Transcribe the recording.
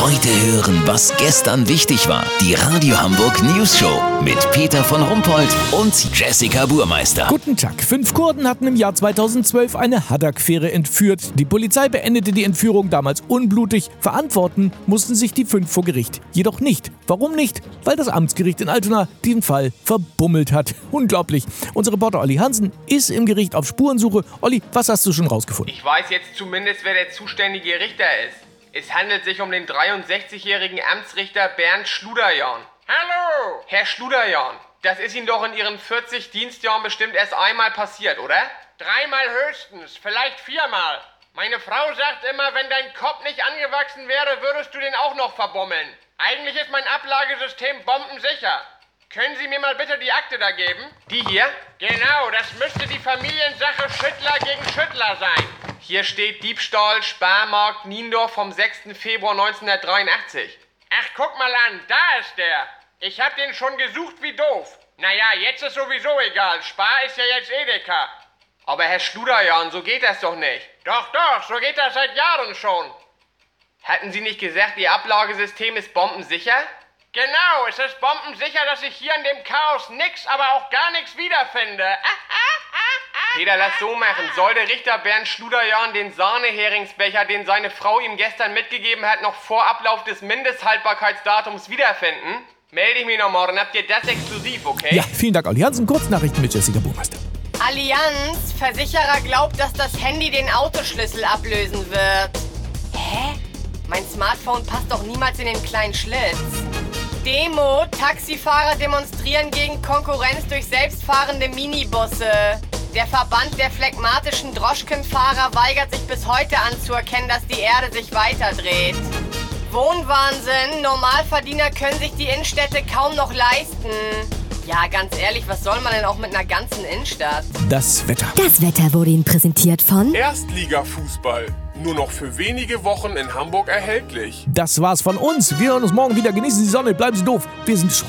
Heute hören, was gestern wichtig war. Die Radio Hamburg News Show mit Peter von Rumpold und Jessica Burmeister. Guten Tag. Fünf Kurden hatten im Jahr 2012 eine Haddock-Fähre entführt. Die Polizei beendete die Entführung damals unblutig. Verantworten mussten sich die fünf vor Gericht. Jedoch nicht. Warum nicht? Weil das Amtsgericht in Altona den Fall verbummelt hat. Unglaublich. Unser Reporter Olli Hansen ist im Gericht auf Spurensuche. Olli, was hast du schon rausgefunden? Ich weiß jetzt zumindest, wer der zuständige Richter ist. Es handelt sich um den 63-jährigen Amtsrichter Bernd Schluderjahn. Hallo! Herr Schluderjahn, das ist Ihnen doch in Ihren 40 Dienstjahren bestimmt erst einmal passiert, oder? Dreimal höchstens, vielleicht viermal. Meine Frau sagt immer, wenn dein Kopf nicht angewachsen wäre, würdest du den auch noch verbummeln. Eigentlich ist mein Ablagesystem bombensicher. Können Sie mir mal bitte die Akte da geben? Die hier? Genau, das müsste die Familiensache Schüttler gegen Schüttler sein. Hier steht Diebstahl, Sparmarkt, Niendorf vom 6. Februar 1983. Ach, guck mal an, da ist der. Ich hab den schon gesucht wie doof. Naja, jetzt ist sowieso egal. Spar ist ja jetzt Edeka. Aber Herr Schluderjan, so geht das doch nicht. Doch, doch, so geht das seit Jahren schon. Hatten Sie nicht gesagt, Ihr Ablagesystem ist bombensicher? Genau, es ist bombensicher, dass ich hier in dem Chaos nix, aber auch gar nichts wiederfinde. Peter, lass so machen. Soll der Richter Bernd Schluderjahn den Sahneheringsbecher, den seine Frau ihm gestern mitgegeben hat, noch vor Ablauf des Mindesthaltbarkeitsdatums wiederfinden? Melde ich mich noch morgen. Habt ihr das exklusiv, okay? Ja, vielen Dank, Olli Hansen. Kurznachrichten mit Jessica Burmeister. Allianz, Versicherer glaubt, dass das Handy den Autoschlüssel ablösen wird. Hä? Mein Smartphone passt doch niemals in den kleinen Schlitz. Demo, Taxifahrer demonstrieren gegen Konkurrenz durch selbstfahrende Minibusse. Der Verband der phlegmatischen Droschkenfahrer weigert sich bis heute anzuerkennen, dass die Erde sich weiterdreht. Wohnwahnsinn, Normalverdiener können sich die Innenstädte kaum noch leisten. Ja, ganz ehrlich, was soll man denn auch mit einer ganzen Innenstadt? Das Wetter. Das Wetter wurde Ihnen präsentiert von Erstligafußball. Nur noch für wenige Wochen in Hamburg erhältlich. Das war's von uns. Wir hören uns morgen wieder. Genießen Sie die Sonne, bleiben Sie doof. Wir sind schon.